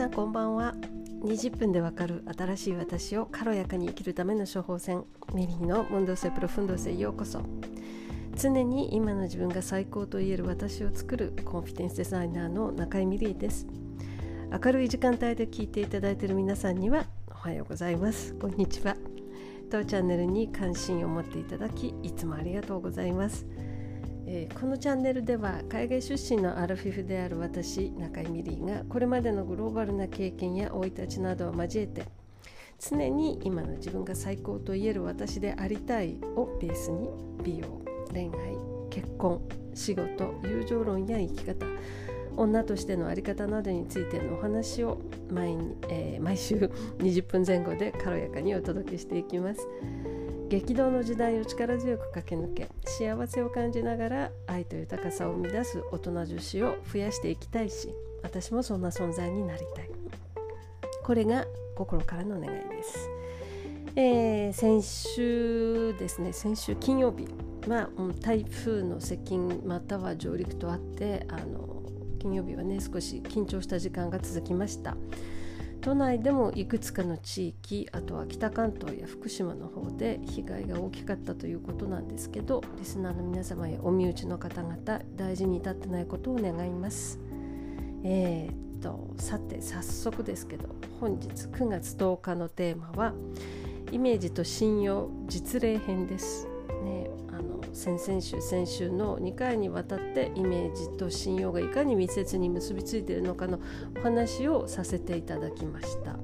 さんこんばんは。20分でわかる新しい私を軽やかに生きるための処方箋。ミリーのムンドセプロフンドセようこそ。常に今の自分が最高と言える私を作るコンフィデンスデザイナーの中井ミリーです。明るい時間帯で聞いていただいている皆さんにはおはようございます。こんにちは。当チャンネルに関心を持っていただきいつもありがとうございます。えー、このチャンネルでは海外出身のアラフィフである私中井美里がこれまでのグローバルな経験や生い立ちなどを交えて常に今の自分が最高と言える私でありたいをベースに美容恋愛結婚仕事友情論や生き方女としての在り方などについてのお話を毎,、えー、毎週 20分前後で軽やかにお届けしていきます。激動の時代を力強く駆け抜け幸せを感じながら愛と豊かさを生み出す大人女子を増やしていきたいし私もそんな存在になりたい。これが心からの願いです、えー、先週ですね先週金曜日まあ、台風の接近または上陸とあってあの金曜日はね少し緊張した時間が続きました。都内でもいくつかの地域あとは北関東や福島の方で被害が大きかったということなんですけどリスナーの皆様やお身内の方々大事に至ってないことを願います。えー、っとさて早速ですけど本日9月10日のテーマはイメージと信用実例編です。ね、先々週先週の2回にわたってイメージと信用がいかに密接に結びついているのかのお話をさせていただきました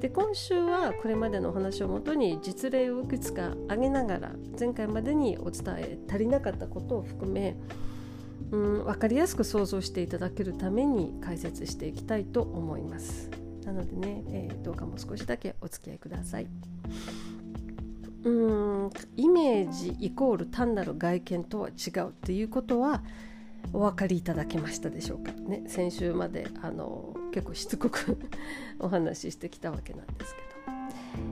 で今週はこれまでのお話をもとに実例をいくつか挙げながら前回までにお伝え足りなかったことを含めうん、分かりやすく想像していただけるために解説していきたいと思いますなのでね、えー、どうかも少しだけお付き合いください。うんイメージイコール単なる外見とは違うっていうことはお分かりいただけましたでしょうかね。先週まであの結構しつこくお話ししてきたわけなんですけど、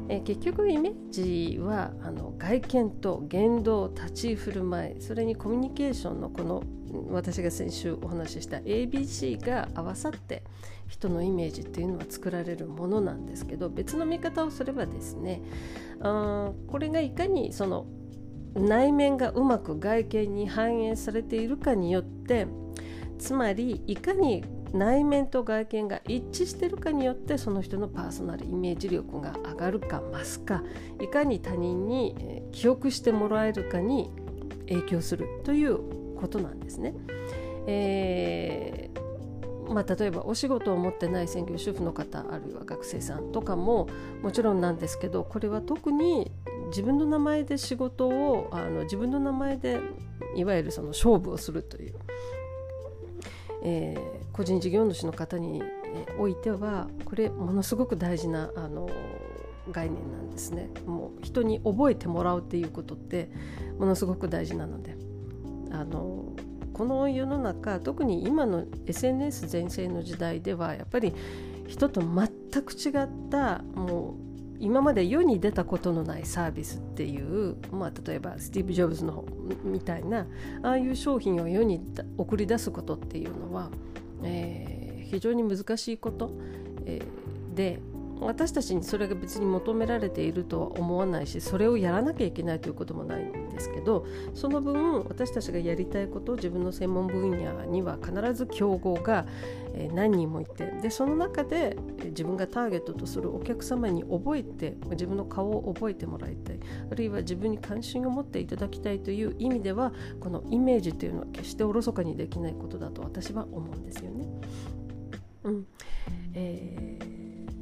え結局イメージはあの外見と言動立ち振る舞いそれにコミュニケーションのこの私が先週お話しした ABC が合わさって人のイメージっていうのは作られるものなんですけど別の見方をすればですねあこれがいかにその内面がうまく外見に反映されているかによってつまりいかに内面と外見が一致しているかによってその人のパーソナルイメージ力が上がるか増すかいかに他人に記憶してもらえるかに影響するということなんですね。えーまあ、例えばお仕事を持ってない専業主婦の方あるいは学生さんとかももちろんなんですけどこれは特に自分の名前で仕事をあの自分の名前でいわゆるその勝負をするという、えー、個人事業主の方においてはこれものすごく大事なあの概念なんですね。もう人に覚えてもらうっていうことってものすごく大事なのであのこの世の中特に今の SNS 全盛の時代ではやっぱり人と全く違ったもう今まで世に出たことのないサービスっていう、まあ、例えばスティーブ・ジョブズのみたいなああいう商品を世に送り出すことっていうのは、えー、非常に難しいこと、えー、で私たちにそれが別に求められているとは思わないしそれをやらなきゃいけないということもないですけどその分私たちがやりたいこと自分の専門分野には必ず競合が何人もいてでその中で自分がターゲットとするお客様に覚えて自分の顔を覚えてもらいたいあるいは自分に関心を持っていただきたいという意味ではこのイメージというのは決しておろそかにできないことだと私は思うんですよね。うんえー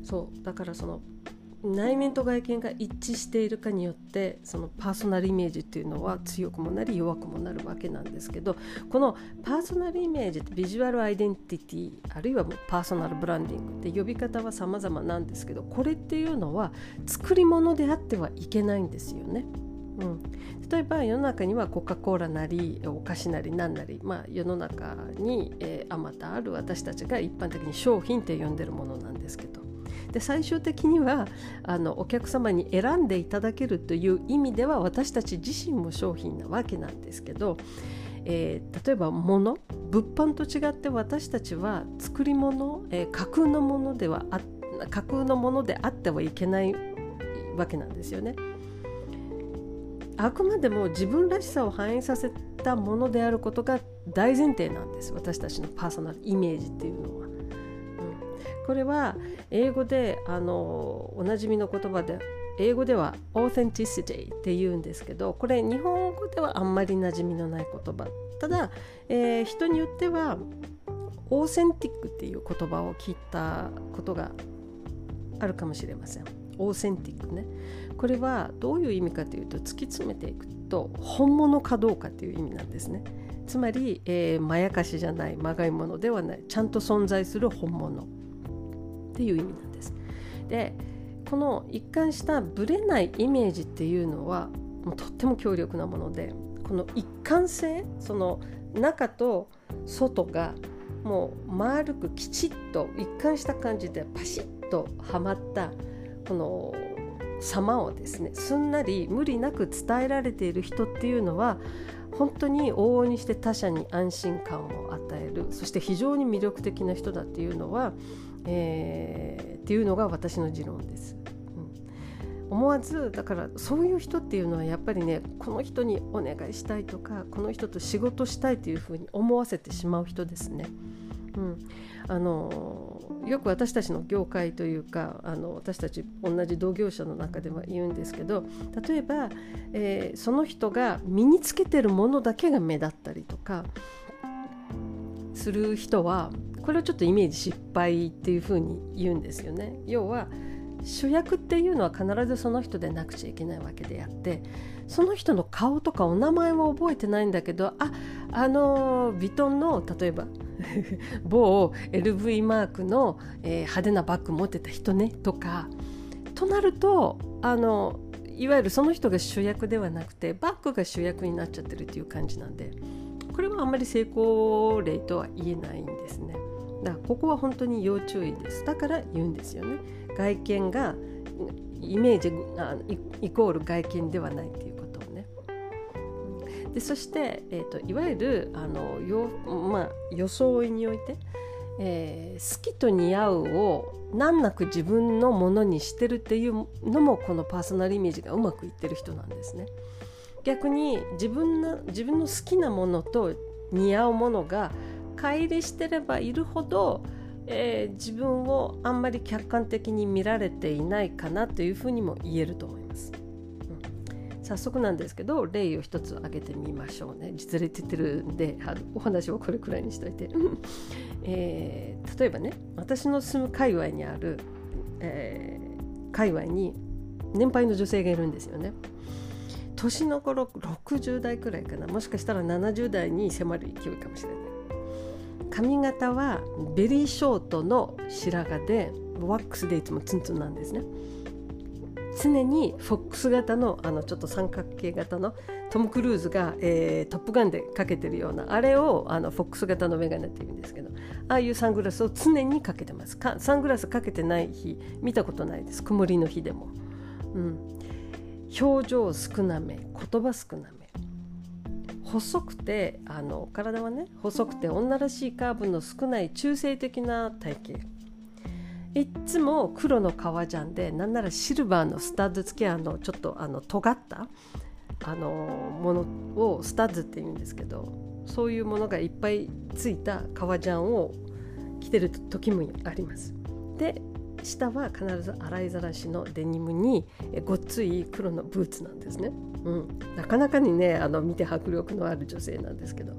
そうだからその内面と外見が一致しているかによってそのパーソナルイメージっていうのは強くもなり弱くもなるわけなんですけどこのパーソナルイメージビジュアルアイデンティティあるいはもうパーソナルブランディングって呼び方は様々なんですけどこれっていうのは作り物であってはいけないんですよね。うん、例えば世の中にはコカ・コーラなりお菓子なり何なり、まあ、世の中にあまたある私たちが一般的に商品って呼んでるものなんですけどで最終的にはあのお客様に選んでいただけるという意味では私たち自身も商品なわけなんですけど、えー、例えば物物販と違って私たちは作り物、えー、架空のものではあ架空のものであってはいけないわけなんですよね。あくまでも自分らしさを反映させたものであることが大前提なんです私たちのパーソナルイメージっていうのは。これは英語であのおなじみの言葉で英語では authenticity って言うんですけどこれ日本語ではあんまり馴染みのない言葉。ただ、えー、人によってはオーセンティックっていう言葉を聞いたことがあるかもしれません。オーセンティックね。これはどういう意味かというと突き詰めていくと本物かどうかという意味なんですね。つまり、えー、まやかしじゃないまがいものではないちゃんと存在する本物。っていう意味なんです。でこの一貫したブレないイメージっていうのはもうとっても強力なものでこの一貫性その中と外がもう丸くきちっと一貫した感じでパシッとはまったこの様をですねすんなり無理なく伝えられている人っていうのは本当に往々にして他者に安心感を与えるそして非常に魅力的な人だっていうのは、えー、っていうのが私の持論です。うん、思わずだからそういう人っていうのはやっぱりねこの人にお願いしたいとかこの人と仕事したいというふうに思わせてしまう人ですね。うん、あのよく私たちの業界というかあの私たち同じ同業者の中では言うんですけど例えば、えー、その人が身につけてるものだけが目立ったりとかする人はこれをちょっとイメージ失敗っていうふうに言うんですよね。要は主役っていうのは必ずその人でなくちゃいけないわけであってその人の顔とかお名前は覚えてないんだけどああのヴィトンの例えば 某 LV マークの、えー、派手なバッグ持ってた人ねとかとなるとあのいわゆるその人が主役ではなくてバッグが主役になっちゃってるっていう感じなんでこれはあんまり成功例とは言えないんですねだからここは本当に要注意です。だから言うんですよね。外見がイメージあイコール外見ではないっていうことをね。でそして、えーと、いわゆるあのよ、まあ、装いにおいて、えー、好きと似合うを難なく自分のものにしてるっていうのもこのパーソナルイメージがうまくいってる人なんですね。逆に自分の自分の好きなものと似合うものが乖離してればいるほど、えー、自分をあんまり客観的に見られていないかなというふうにも言えると思います。早速なんですけど例を一つ挙げてみましょうね。実例って言ってるんでお話はこれくらいにしといて、えー、例えばね私の住む界隈にある、えー、界隈に年配の女性がいるんですよね。年の頃60代くらいかな。もしかしたら70代に迫る勢いかもしれない。髪型はベリーショートの白髪でワックスでいつもツンツンなんですね。常にフォックス型のあのちょっと三角形型のトム・クルーズが、えー、トップガンでかけてるようなあれをあのフォックス型のメガネって言うんですけどああいうサングラスを常にかけてます。かサングラスかけてない日見たことないです。曇りの日でも、うん、表情少なめ言葉少なめ。細くてあの体はね細くて女らしいカーブの少ない中性的な体型いっつも黒の革ジャンでなんならシルバーのスタッド付きあのちょっとあの尖ったあのものをスタッズって言うんですけどそういうものがいっぱいついた革ジャンを着てる時もあります。で下は必ず洗いざらしのデニムにごっつい黒のブーツなんですね。うん、なかなかにねあの見て迫力のある女性なんですけど、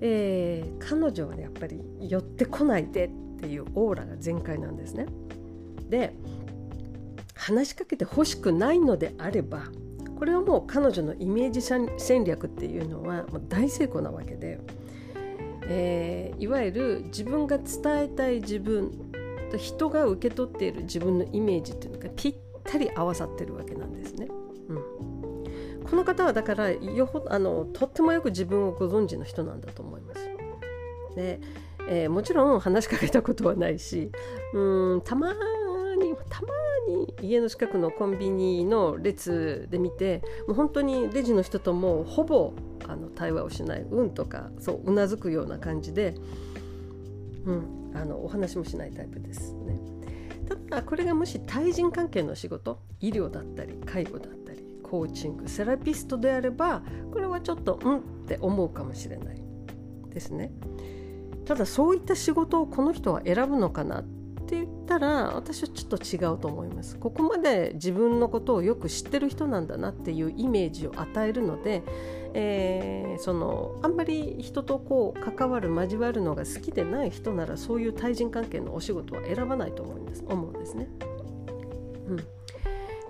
えー、彼女はねやっぱり寄ってこないでっていうオーラが全開なんですね。で話しかけてほしくないのであればこれはもう彼女のイメージ戦略っていうのはもう大成功なわけで、えー、いわゆる自分が伝えたい自分と人が受け取っている自分のイメージっていうのがぴったり合わさってるわけなんですね。うん、この方はだからよほあのとってもよく自分をご存知の人なんだと思います。でえー、もちろん話しかけたことはないしうんたまにたまに家の近くのコンビニの列で見てもう本当にレジの人ともほぼあの対話をしない「うん」とかそううなずくような感じで、うん、あのお話もしないタイプですね。ただこれがもし対人関係の仕事医療だったり介護だったりコーチングセラピストであればこれはちょっとうんって思うかもしれないですね。ただそういった仕事をこの人は選ぶのかなっって言ったら私はちょっと違うと思いますここまで自分のことをよく知ってる人なんだなっていうイメージを与えるので、えー、そのあんまり人とこう関わる交わるのが好きでない人ならそういう対人関係のお仕事は選ばないと思うんです思うんですね。うん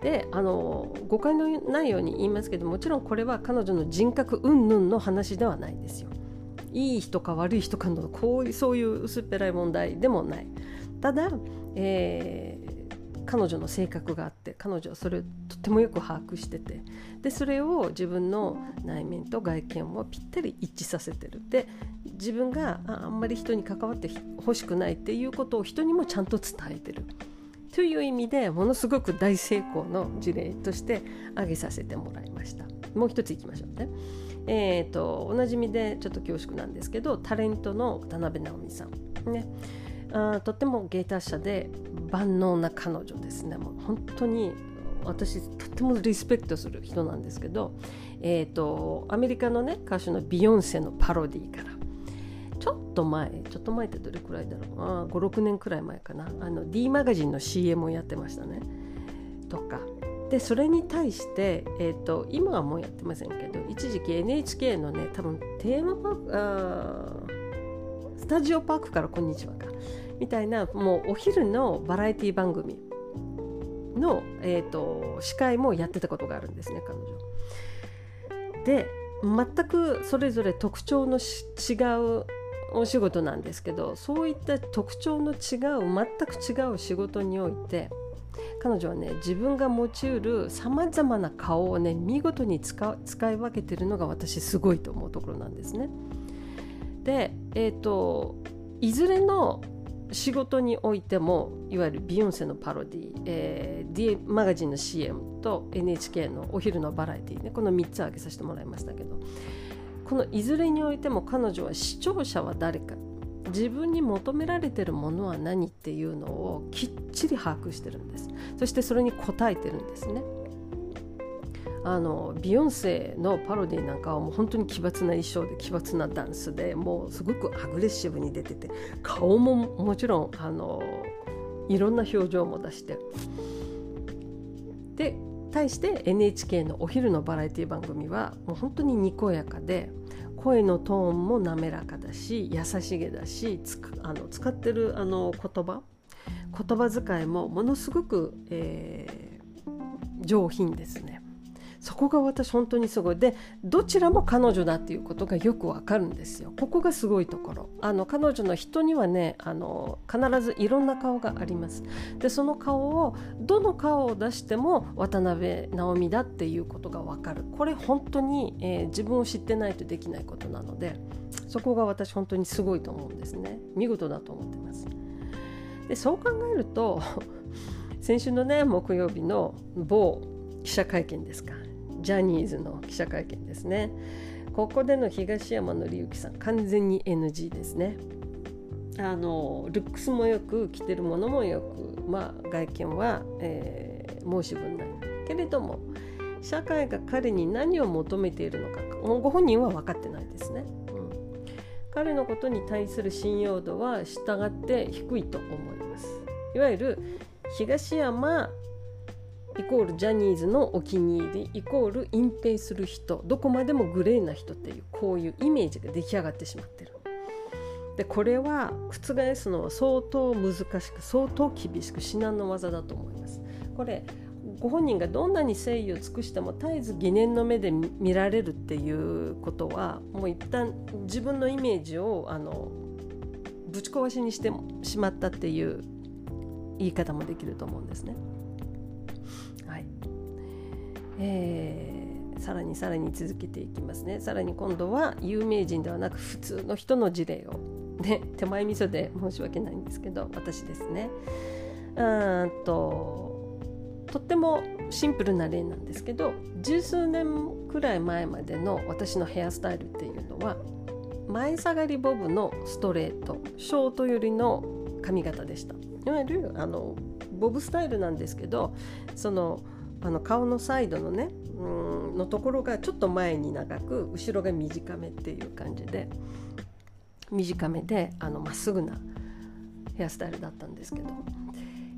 であの誤解のないように言いますけどもちろんこれは彼女の人格云々の話ではないですよ。いい人か悪い人かのこういうそういう薄っぺらい問題でもないただ、えー、彼女の性格があって彼女はそれをとてもよく把握しててでそれを自分の内面と外見をぴったり一致させてる。で自分があんまり人に関わってほしくないっていうことを人にもちゃんと伝えてる。という意味でものすごく大成功の事例として挙げさせてもらいました。もう一ついきましょうね。えーと、おなじみでちょっと恐縮なんですけどタレントの渡辺直美さん、ね、あとっても芸達者で万能な彼女ですね。もう本当に私とってもリスペクトする人なんですけど、えーと、アメリカのね歌手のビヨンセのパロディからちょっと前ちょっと前ってどれくらいだろう。56年くらい前かな。あの D マガジンの CM をやってましたね。とか。でそれに対して、えーと、今はもうやってませんけど一時期 NHK のね多分テーマパークあスタジオパークからこんにちはかみたいなもうお昼のバラエティ番組の、えーと、司会もやってたことがあるんですね彼女。で全くそれぞれ特徴の違うお仕事なんですけどそういった特徴の違う全く違う仕事において彼女はね自分が用いるさまざまな顔をね見事に使い分けてるのが私すごいと思うところなんですね。で、えーと、いずれの仕事においてもいわゆるビヨンセのパロディ、えー、D マガジンの CM と NHK のお昼のバラエティねこの3つ挙げさせてもらいましたけどこのいずれにおいても彼女は視聴者は誰か自分に求められてるものは何っていうのをきっちり把握してるんです。そしてそれに応えてるんですね。あのビヨンセのパロディなんかはもう本当に奇抜な衣装で奇抜なダンスでもうすごくアグレッシブに出てて顔ももちろんあのいろんな表情も出してで対して NHK のお昼のバラエティ番組はもう本当ににこやかで声のトーンも滑らかだし優しげだしあの使ってるあの言葉言葉遣いもものすごく、えー、上品ですね。そこが私本当にすごい。でどちらも彼女だっていうことがよくわかるんですよ。ここがすごいところ。あの彼女の人にはねあの必ずいろんな顔があります。でその顔をどの顔を出しても渡辺直美だっていうことがわかる。これ本当に、えー、自分を知ってないとできないことなのでそこが私本当にすごいと思うんですね。見事だと思ってます。でそう考えると 先週のね木曜日の某記者会見ですか。ジャニーズの記者会見ですね。ここでの東山紀之さん完全に NG ですね。あのルックスもよく着てるものもよく、まあ、外見は、えー、申し分ないけれども社会が彼に何を求めているのかご本人は分かってないですね、うん、彼のことに対する信用度は従って低いと思います。いわゆる東山イコールジャニーズのお気に入りイコール隠蔽する人どこまでもグレーな人っていうこういうイメージが出来上がってしまってるでこれは覆すのは相当難しく相当厳しく至難の技だと思いますこれご本人がどんなに誠意を尽くしても絶えず疑念の目で見られるっていうことはもう一旦自分のイメージをあのぶち壊しにしてしまったっていう言い方もできると思うんですね。えー、さらにさらに続けていきますね。さらに今度は有名人ではなく普通の人の事例を、ね、手前味噌で申し訳ないんですけど私ですね。うんととってもシンプルな例なんですけど十数年くらい前までの私のヘアスタイルっていうのは前下がりボブのストレートショート寄りの髪型でした。いわゆるあのボブスタイルなんですけどそのあの顔のサイドのねうんのところがちょっと前に長く後ろが短めっていう感じで短めでまっすぐなヘアスタイルだったんですけど、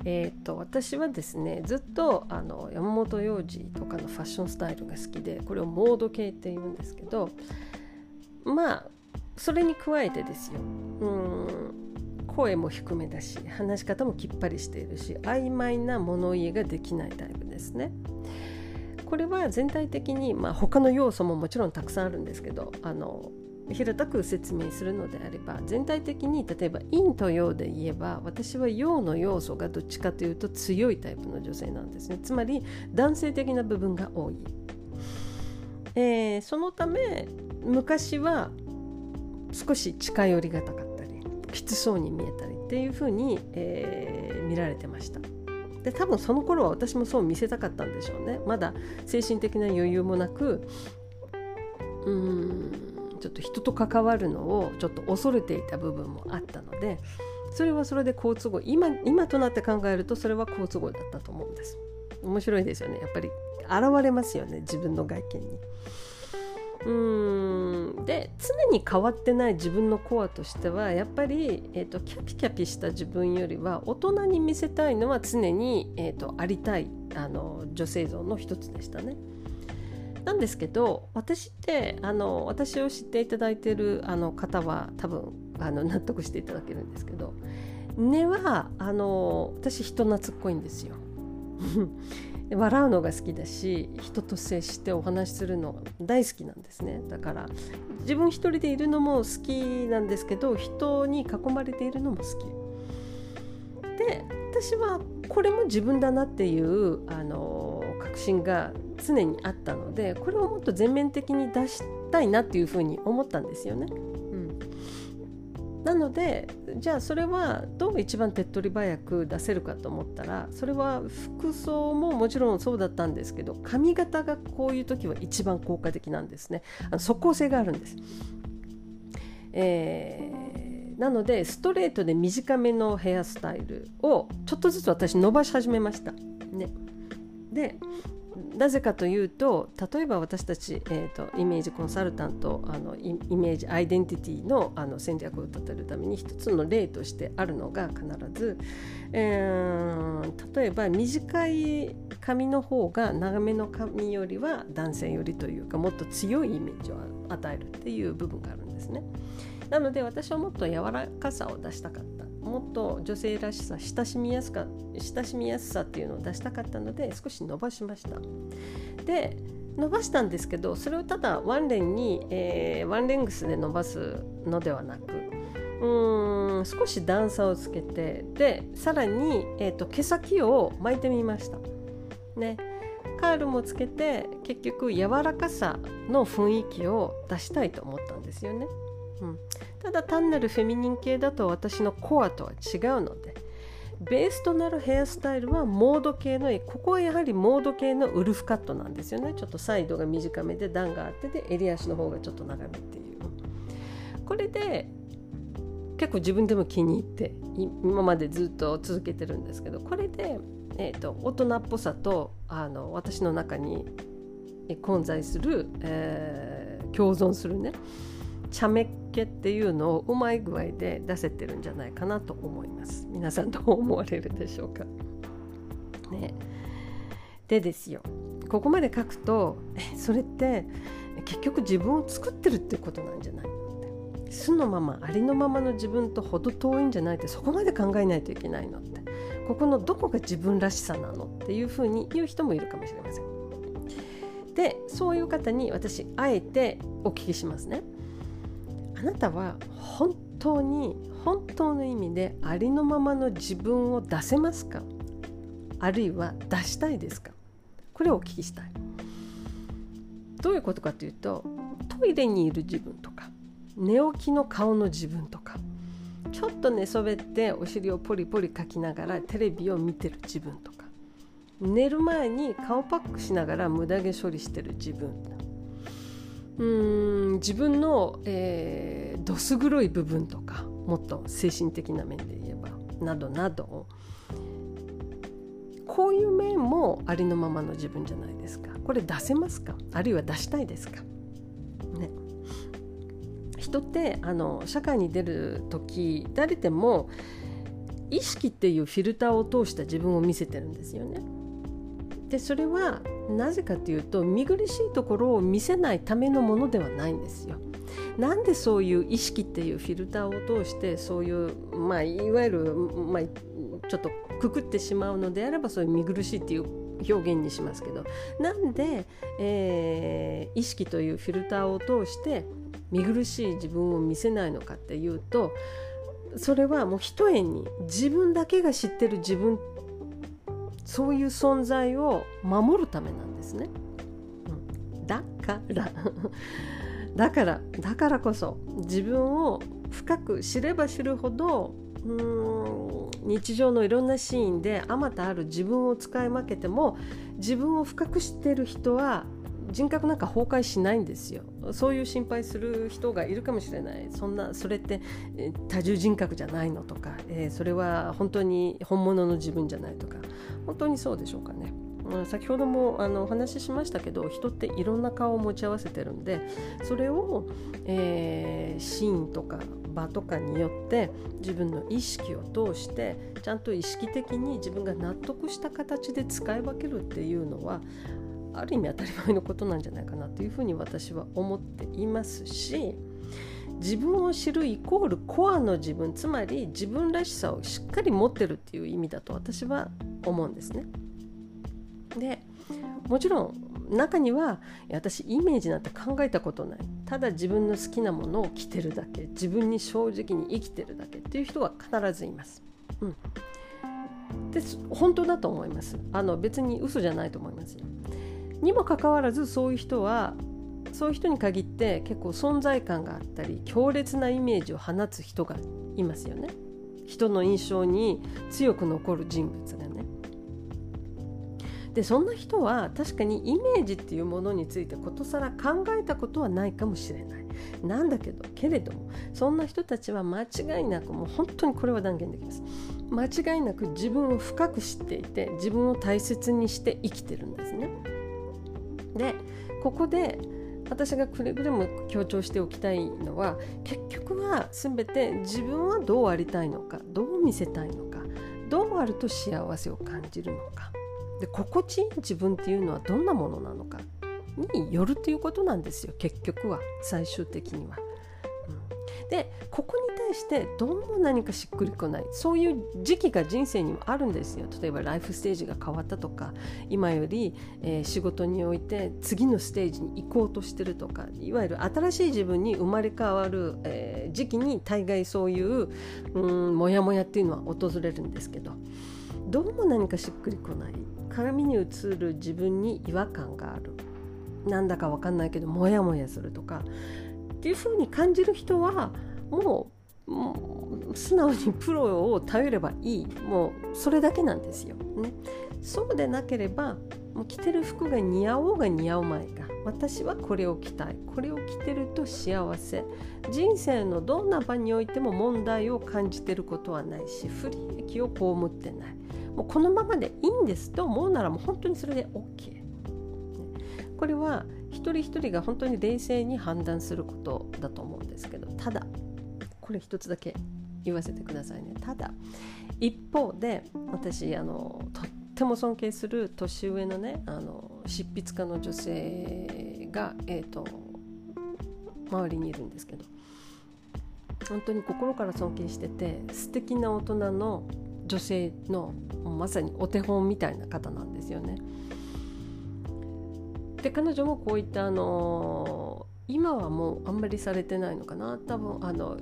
えーと、私はですねずっとあの山本洋次とかのファッションスタイルが好きでこれをモード系って言うんですけどまあそれに加えてですよ。うん声も低めだし話し方もきっぱりしているし曖昧な物言いができないタイプですね。これは全体的に、まあ、他の要素ももちろんたくさんあるんですけどあの平たく説明するのであれば全体的に例えば陰と陽で言えば私は陽の要素がどっちかというと強いタイプの女性なんですね。つまり男性的な部分が多い、えー、そのため昔は少し近寄りがたかった。きつそうに見えたりっていうふうに、えー、見られてました。で多分その頃は私もそう見せたかったんでしょうね。まだ精神的な余裕もなくうんちょっと人と関わるのをちょっと恐れていた部分もあったのでそれはそれで好都合。今今となって考えるとそれは好都合だったと思うんです。面白いですよね。やっぱり現れますよね。自分の外見に。うんで常に変わってない自分のコアとしてはやっぱり、えーと、キャピキャピした自分よりは大人に見せたいのは常に、えーとありたいあの女性像の一つでしたね。なんですけど私ってあの私を知っていただいてるあの方は多分あの納得していただけるんですけど根はあの私人懐っこいんですよ。笑うのが好きだし人と接してお話しするの大好きなんですねだから自分一人でいるのも好きなんですけど人に囲まれているのも好きで私はこれも自分だなっていうあの確信が常にあったのでこれをもっと全面的に出したいなっていうふうに思ったんですよね。なのでじゃあそれはどう一番手っ取り早く出せるかと思ったらそれは服装ももちろんそうだったんですけど髪型がこういう時は一番効果的なんですね。あの即効性があるんです。えー、なのでストレートで短めのヘアスタイルをちょっとずつ私伸ばし始めました。ね、でなぜかというと例えば私たち、えーと、イメージコンサルタントあのイメージアイデンティティのあの戦略を立てるために一つの例としてあるのが必ず、えー、例えば短い髪の方が長めの髪よりは男性よりというかもっと強いイメージを与えるっていう部分があるんですね。なので私はもっと柔らかさを出したかったもっと女性らしさ親しみやすか親しみやすさっていうのを出したかったので少し伸ばしました。で伸ばしたんですけどそれをただワンレンに、えー、ワンレングスで伸ばすのではなくうーん少し段差をつけてでさらに、えーと、毛先を巻いてみました。ね。カールもつけて結局柔らかさの雰囲気を出したいと思ったんですよね。うん、ただ単なるフェミニン系だと私のコアとは違うのでベースとなるヘアスタイルはモード系のここはやはりモード系のウルフカットなんですよね。ちょっとサイドが短めで段があってで襟足の方がちょっと長めっていう。これで結構自分でも気に入って今までずっと続けてるんですけどこれで、えーと、大人っぽさとあの私の中に混在する、えー、共存するね茶目っ気っていうのをうまい具合で出せてるんじゃないかなと思います。皆さんどう思われるでしょうか？ね。でですよ。ここまで書くとそれって結局自分を作ってるってことなんじゃない？って素のままありのままの自分と程遠いんじゃないってそこまで考えないといけないのって。ここのどこが自分らしさなのっていうふうに言う人もいるかもしれません。でそういう方に私あえてお聞きしますね。あなたは本当に本当の意味でありのままの自分を出せますか？あるいは出したいですか？これをお聞きしたい。どういうことかというとトイレにいる自分とか寝起きの顔の自分とかちょっと寝そべってお尻をポリポリかきながらテレビを見てる自分とか寝る前に顔パックしながら無駄毛処理してる自分うーん自分の、えー、どす黒い部分とかもっと精神的な面で言えばなどなど。こういう面もありのままの自分じゃないですか。これ出せますか？あるいは出したいですか？ね。人ってあの社会に出る時誰でも意識っていうフィルターを通した自分を見せてるんですよね。でそれはなぜかというと見苦しいところを見せないためのものではないんですよ。なんでそういう意識っていうフィルターを通してそういう、まあ、いわゆる、まあ、ちょっとくくってしまうのであればそういう見苦しいっていう表現にしますけどなんで、えー、意識というフィルターを通して見苦しい自分を見せないのかっていうとそれはもうひとえに自分だけが知ってる自分そういう存在を守るためなんですね。うん、だから だからだからこそ自分を深く知れば知るほどうん日常のいろんなシーンであまたある自分を使い分けても自分を深く知ってる人は人格なんか崩壊しないんですよ。そういう心配する人がいるかもしれない。そんなそれって多重人格じゃないのとか、えー、それは本当に本物の自分じゃないとか。本当にそうでしょうかね。先ほどもあのお話ししましたけど人っていろんな顔を持ち合わせてるんでそれを、えー、シーンとか場とかによって自分の意識を通してちゃんと意識的に自分が納得した形で使い分けるっていうのはある意味当たり前のことなんじゃないかなというふうに私は思っていますし自分を知るイコールコアの自分つまり自分らしさをしっかり持ってるっていう意味だと私は思うんですね。でもちろん中には私イメージなんて考えたことないただ自分の好きなものを着てるだけ自分に正直に生きてるだけっていう人は必ずいます。うん、で本当だと思いますあの別に嘘じゃないと思いますよ。にもかかわらずそういう人はそういう人に限って結構存在感があったり強烈なイメージを放つ人がいますよね。人の印象に強く残る人物がね。でそんな人は確かにイメージっていうものについてことさら考えたことはないかもしれない。なんだけどけれどもそんな人たちは間違いなくもう本当にこれは断言できます。間違いなく自分を深く知っていて自分を大切にして生きてるんですね。でここで私がくれぐれも強調しておきたいのは結局は全て自分はどうありたいのかどう見せたいのかどうあると幸せを感じるのかで心地いい自分っていうのはどんなものなのかによるということなんですよ結局は最終的には。でここに対してどうも何かしっくりこない。そういう時期が人生にもあるんですよ。例えばライフステージが変わったとか今より、えー、仕事において次のステージに行こうとしてるとかいわゆる新しい自分に生まれ変わる、えー、時期に大概そういううんモヤモヤっていうのは訪れるんですけどどうも何かしっくりこない。鏡に映る自分に違和感がある。なんだか分かんないけどモヤモヤするとかっていう風に感じる人はもうもう素直にプロを頼ればいい。もうそれだけなんですよ。ね、そうでなければもう着てる服が似合おうが似合うまいが私はこれを着たい。これを着てると幸せ。人生のどんな場においても問題を感じてることはないし不利益を被ってない。もうこのままでいいんですと思うならもう本当にそれで OK。これは一人一人が本当に冷静に判断することだと思うんですけどただこれ一つだけ言わせてくださいねただ一方で私あのとっても尊敬する年上のねあの執筆家の女性が、えーと周りにいるんですけど本当に心から尊敬してて素敵な大人の女性のまさにお手本みたいな方なんですよね。で彼女もこういったあの今はもうあんまりされてないのかな多分あの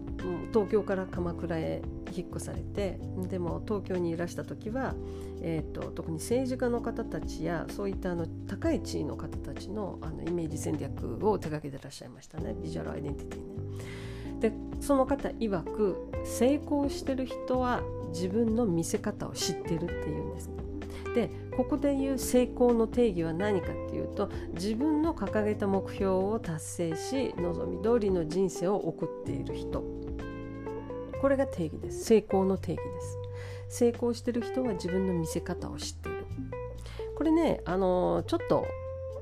東京から鎌倉へ引っ越されてでも東京にいらした時は、えーと、と特に政治家の方たちやそういったあの高い地位の方たちのあのイメージ戦略を手掛けてらっしゃいましたねビジュアルアイデンティティね。でその方曰く成功してる人は自分の見せ方を知ってるっていうんですね。でここで言う成功の定義は何かっていうと自分の掲げた目標を達成し望み通りの人生を送っている人。これが定義です。成功の定義です。成功してる人は自分の見せ方を知っている。これねあのちょっと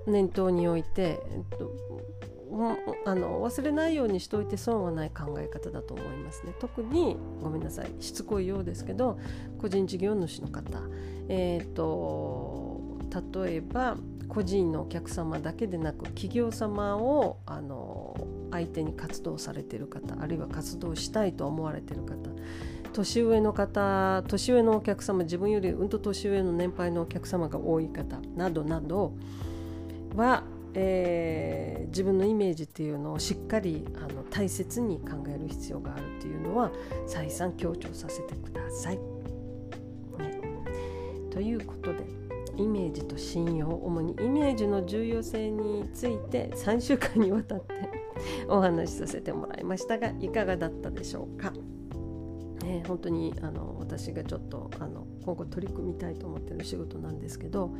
念頭に置いて、えっと、あの忘れないようにしておいて損はない考え方だと思いますね。特にごめんなさいしつこいようですけど個人事業主の方。えっ、ー、と例えば個人のお客様だけでなく企業様をあの相手に活動されてる方あるいは活動したいと思われている方年上の方年上のお客様自分よりうんと年上の年配のお客様が多い方などなどは、えー、自分のイメージっていうのをしっかりあの大切に考える必要があるっていうのは再三強調させてください。ね、ということでイメージと信用主にイメージの重要性について3週間にわたって お話しさせてもらいましたがいかがだったでしょうか？ね、本当にあの私がちょっとあの今後取り組みたいと思ってる仕事なんですけど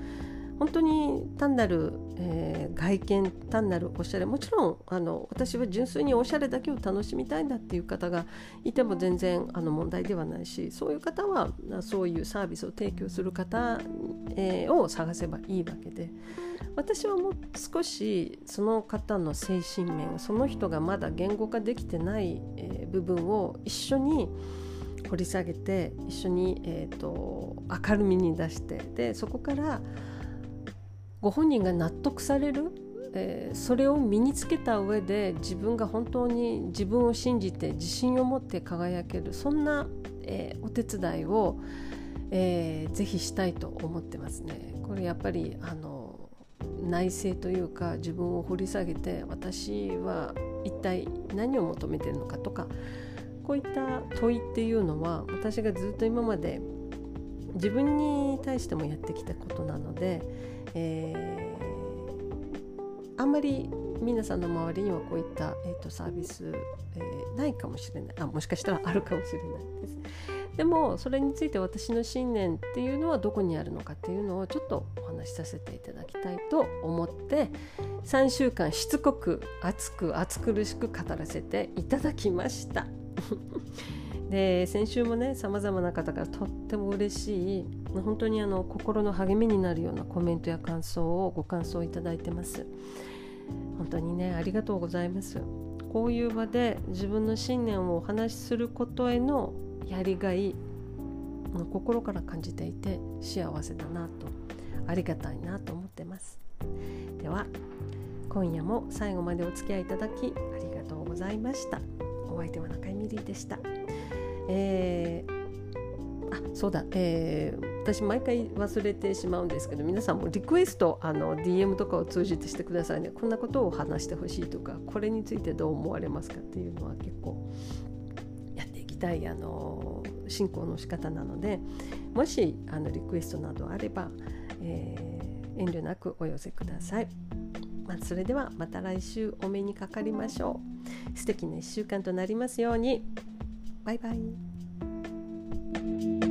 本当に単なる、えー、外見単なるおしゃれもちろんあの私は純粋におしゃれだけを楽しみたいんだっていう方がいても全然あの問題ではないしそういう方はそういうサービスを提供する方、えー、を探せばいいわけで私はもう少しその方の精神面その人がまだ言語化できてない、えー、部分を一緒に掘り下げて一緒に、えーと明るみに出してでそこからご本人が納得される、えー、それを身につけた上で自分が本当に自分を信じて自信を持って輝けるそんな、えー、お手伝いを、えー、ぜひしたいと思ってますね。これやっぱりあの内政というか自分を掘り下げて私は一体何を求めてるのかとかこういった問いっていうのは私がずっと今まで自分に対してもやってきたことなのでえー、あんまり皆さんの周りにはこういった、えーと、サービス、えー、ないかもしれないあもしかしたらあるかもしれないです。でもそれについて私の信念っていうのはどこにあるのかっていうのをちょっとお話しさせていただきたいと思って3週間しつこく熱く熱苦しく語らせていただきました。で先週もねさまざまな方からとっても嬉しい本当にあの心の励みになるようなコメントや感想をご感想いただいてます。本当にねありがとうございます。こういう場で自分の信念をお話しすることへのやりがい心から感じていて幸せだなとありがたいなと思ってます。では今夜も最後までお付き合いいただきありがとうございました。お相手は中井美里でした。えー、あそうだ、えー、私毎回忘れてしまうんですけど皆さんもリクエストあの DM とかを通じてしてくださいねこんなことを話してほしいとかこれについてどう思われますかっていうのは結構やっていきたいあの進行の仕方なので もしあのリクエストなどあれば、えー、遠慮なくお寄せください。まあ、それではまた来週お目にかかりましょう。素敵な1週間となりますように。バイバイ。